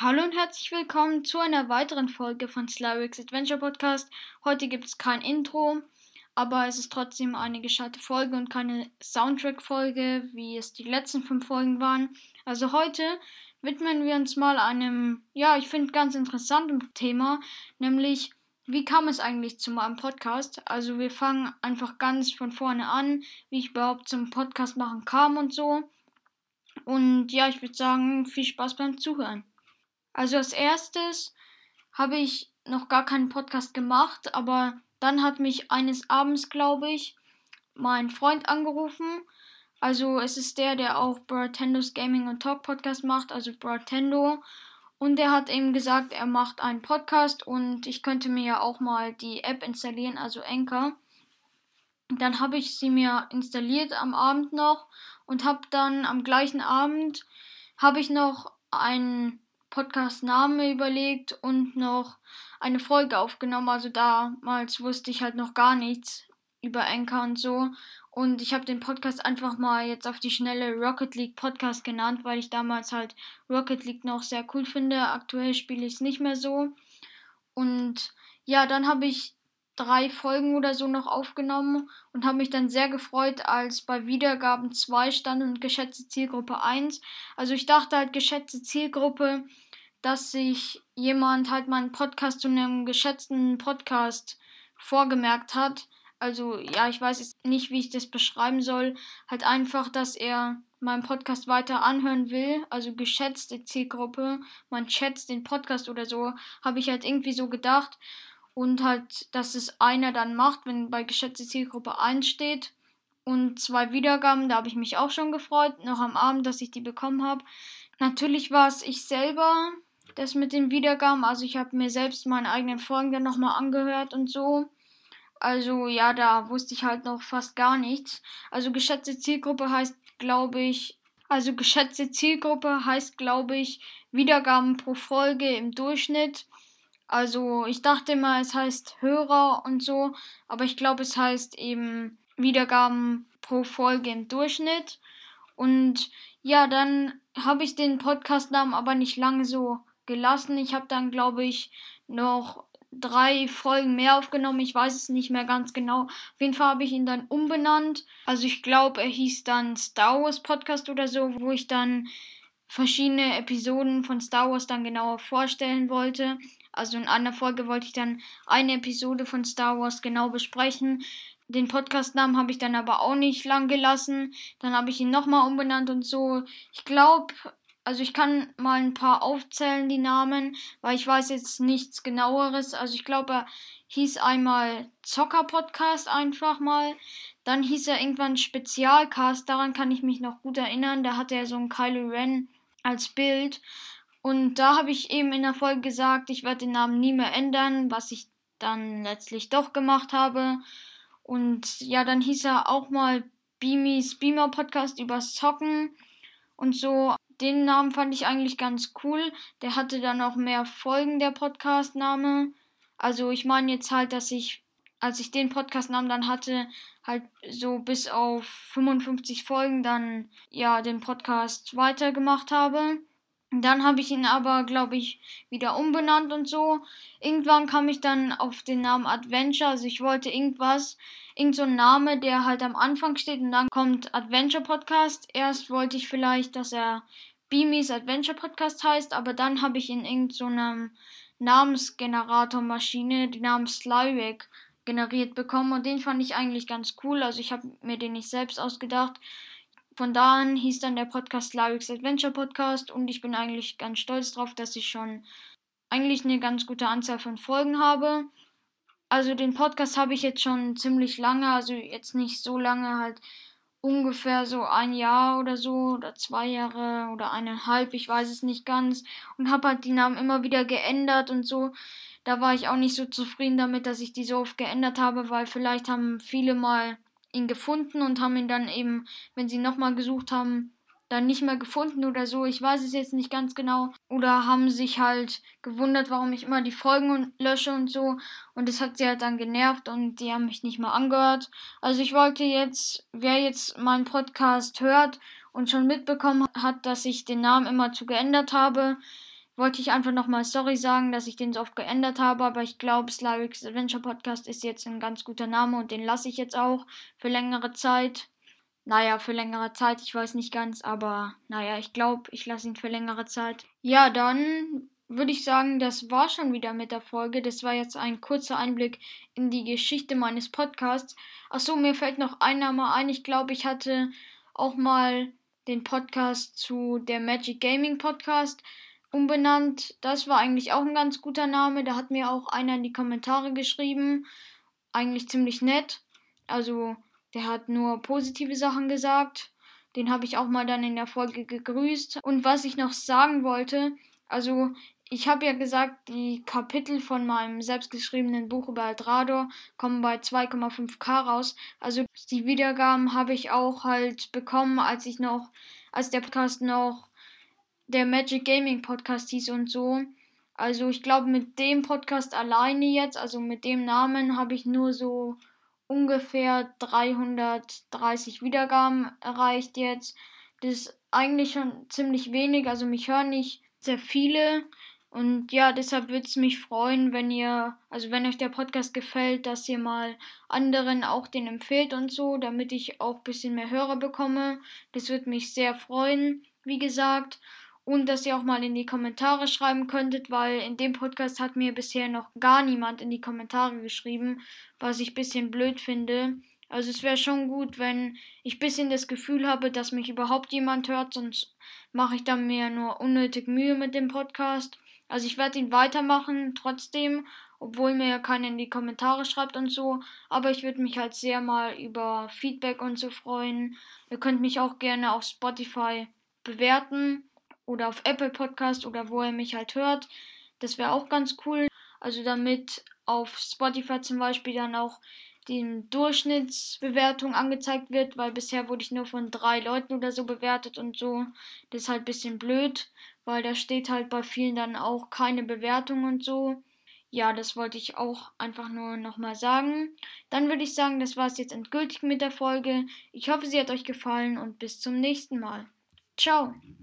Hallo und herzlich willkommen zu einer weiteren Folge von Slyrix Adventure Podcast. Heute gibt es kein Intro, aber es ist trotzdem eine gescheite Folge und keine Soundtrack-Folge, wie es die letzten fünf Folgen waren. Also heute widmen wir uns mal einem, ja, ich finde ganz interessanten Thema, nämlich wie kam es eigentlich zu meinem Podcast? Also wir fangen einfach ganz von vorne an, wie ich überhaupt zum Podcast machen kam und so. Und ja, ich würde sagen, viel Spaß beim Zuhören. Also als erstes habe ich noch gar keinen Podcast gemacht, aber dann hat mich eines Abends, glaube ich, mein Freund angerufen. Also es ist der, der auch Bratendos Gaming und Talk Podcast macht, also Bratendo. Und der hat eben gesagt, er macht einen Podcast und ich könnte mir ja auch mal die App installieren, also Anchor. Dann habe ich sie mir installiert am Abend noch und habe dann am gleichen Abend habe ich noch einen Podcast-Name überlegt und noch eine Folge aufgenommen. Also damals wusste ich halt noch gar nichts über Anchor und so. Und ich habe den Podcast einfach mal jetzt auf die schnelle Rocket League Podcast genannt, weil ich damals halt Rocket League noch sehr cool finde. Aktuell spiele ich es nicht mehr so. Und ja, dann habe ich drei Folgen oder so noch aufgenommen und habe mich dann sehr gefreut, als bei Wiedergaben 2 stand und geschätzte Zielgruppe 1. Also ich dachte halt geschätzte Zielgruppe, dass sich jemand halt meinen Podcast zu einem geschätzten Podcast vorgemerkt hat. Also ja, ich weiß jetzt nicht, wie ich das beschreiben soll. Halt einfach, dass er meinen Podcast weiter anhören will. Also geschätzte Zielgruppe. Man schätzt den Podcast oder so. Habe ich halt irgendwie so gedacht und halt, dass es einer dann macht, wenn bei geschätzte Zielgruppe 1 steht. Und zwei Wiedergaben, da habe ich mich auch schon gefreut, noch am Abend, dass ich die bekommen habe. Natürlich war es ich selber, das mit den Wiedergaben. Also ich habe mir selbst meine eigenen Folgen dann nochmal angehört und so. Also ja, da wusste ich halt noch fast gar nichts. Also geschätzte Zielgruppe heißt, glaube ich, also geschätzte Zielgruppe heißt, glaube ich, Wiedergaben pro Folge im Durchschnitt. Also ich dachte immer, es heißt Hörer und so, aber ich glaube, es heißt eben Wiedergaben pro Folge im Durchschnitt. Und ja, dann habe ich den Podcastnamen aber nicht lange so gelassen. Ich habe dann, glaube ich, noch drei Folgen mehr aufgenommen. Ich weiß es nicht mehr ganz genau. Auf jeden Fall habe ich ihn dann umbenannt. Also ich glaube, er hieß dann Star Wars Podcast oder so, wo ich dann verschiedene Episoden von Star Wars dann genauer vorstellen wollte. Also in einer Folge wollte ich dann eine Episode von Star Wars genau besprechen. Den Podcastnamen habe ich dann aber auch nicht lang gelassen. Dann habe ich ihn nochmal umbenannt und so. Ich glaube, also ich kann mal ein paar aufzählen, die Namen, weil ich weiß jetzt nichts genaueres. Also ich glaube, er hieß einmal Zocker Podcast einfach mal. Dann hieß er irgendwann Spezialcast, daran kann ich mich noch gut erinnern. Da hatte er so ein Kylo Ren als Bild. Und da habe ich eben in der Folge gesagt, ich werde den Namen nie mehr ändern, was ich dann letztlich doch gemacht habe. Und ja, dann hieß er auch mal Beamies Beamer Podcast übers Zocken und so. Den Namen fand ich eigentlich ganz cool. Der hatte dann auch mehr Folgen, der Podcast-Name. Also ich meine jetzt halt, dass ich, als ich den Podcast-Namen dann hatte, halt so bis auf 55 Folgen dann ja den Podcast weitergemacht habe. Dann habe ich ihn aber, glaube ich, wieder umbenannt und so. Irgendwann kam ich dann auf den Namen Adventure. Also ich wollte irgendwas, irgend so ein Name, der halt am Anfang steht und dann kommt Adventure Podcast. Erst wollte ich vielleicht, dass er Beamies Adventure Podcast heißt, aber dann habe ich in irgendeinem so Namensgeneratormaschine die Namen Slywick generiert bekommen und den fand ich eigentlich ganz cool. Also ich habe mir den nicht selbst ausgedacht. Von da an hieß dann der Podcast Larix Adventure Podcast und ich bin eigentlich ganz stolz drauf, dass ich schon eigentlich eine ganz gute Anzahl von Folgen habe. Also den Podcast habe ich jetzt schon ziemlich lange, also jetzt nicht so lange, halt ungefähr so ein Jahr oder so oder zwei Jahre oder eineinhalb, ich weiß es nicht ganz und habe halt die Namen immer wieder geändert und so. Da war ich auch nicht so zufrieden damit, dass ich die so oft geändert habe, weil vielleicht haben viele mal ihn gefunden und haben ihn dann eben, wenn sie nochmal gesucht haben, dann nicht mehr gefunden oder so. Ich weiß es jetzt nicht ganz genau. Oder haben sich halt gewundert, warum ich immer die Folgen lösche und so. Und das hat sie halt dann genervt und die haben mich nicht mehr angehört. Also ich wollte jetzt, wer jetzt meinen Podcast hört und schon mitbekommen hat, dass ich den Namen immer zu geändert habe, wollte ich einfach nochmal sorry sagen, dass ich den so oft geändert habe, aber ich glaube, Slavix Adventure Podcast ist jetzt ein ganz guter Name und den lasse ich jetzt auch für längere Zeit. Naja, für längere Zeit, ich weiß nicht ganz, aber naja, ich glaube, ich lasse ihn für längere Zeit. Ja, dann würde ich sagen, das war schon wieder mit der Folge. Das war jetzt ein kurzer Einblick in die Geschichte meines Podcasts. Achso, mir fällt noch ein Name ein. Ich glaube, ich hatte auch mal den Podcast zu der Magic Gaming Podcast umbenannt. Das war eigentlich auch ein ganz guter Name. Da hat mir auch einer in die Kommentare geschrieben. Eigentlich ziemlich nett. Also, der hat nur positive Sachen gesagt. Den habe ich auch mal dann in der Folge gegrüßt. Und was ich noch sagen wollte, also ich habe ja gesagt, die Kapitel von meinem selbstgeschriebenen Buch über Eldrador kommen bei 2,5k raus. Also die Wiedergaben habe ich auch halt bekommen, als ich noch, als der Podcast noch der Magic Gaming Podcast hieß und so. Also ich glaube, mit dem Podcast alleine jetzt, also mit dem Namen, habe ich nur so ungefähr 330 Wiedergaben erreicht jetzt. Das ist eigentlich schon ziemlich wenig, also mich hören nicht sehr viele. Und ja, deshalb würde es mich freuen, wenn ihr, also wenn euch der Podcast gefällt, dass ihr mal anderen auch den empfehlt und so, damit ich auch ein bisschen mehr Hörer bekomme. Das würde mich sehr freuen, wie gesagt und dass ihr auch mal in die Kommentare schreiben könntet, weil in dem Podcast hat mir bisher noch gar niemand in die Kommentare geschrieben, was ich ein bisschen blöd finde. Also es wäre schon gut, wenn ich ein bisschen das Gefühl habe, dass mich überhaupt jemand hört, sonst mache ich dann mir nur unnötig Mühe mit dem Podcast. Also ich werde ihn weitermachen, trotzdem, obwohl mir ja keiner in die Kommentare schreibt und so. Aber ich würde mich halt sehr mal über Feedback und so freuen. Ihr könnt mich auch gerne auf Spotify bewerten oder auf Apple Podcast oder wo ihr mich halt hört. Das wäre auch ganz cool. Also damit auf Spotify zum Beispiel dann auch die Durchschnittsbewertung angezeigt wird, weil bisher wurde ich nur von drei Leuten oder so bewertet und so. Das ist halt ein bisschen blöd, weil da steht halt bei vielen dann auch keine Bewertung und so. Ja, das wollte ich auch einfach nur nochmal sagen. Dann würde ich sagen, das war es jetzt endgültig mit der Folge. Ich hoffe, sie hat euch gefallen und bis zum nächsten Mal. Ciao.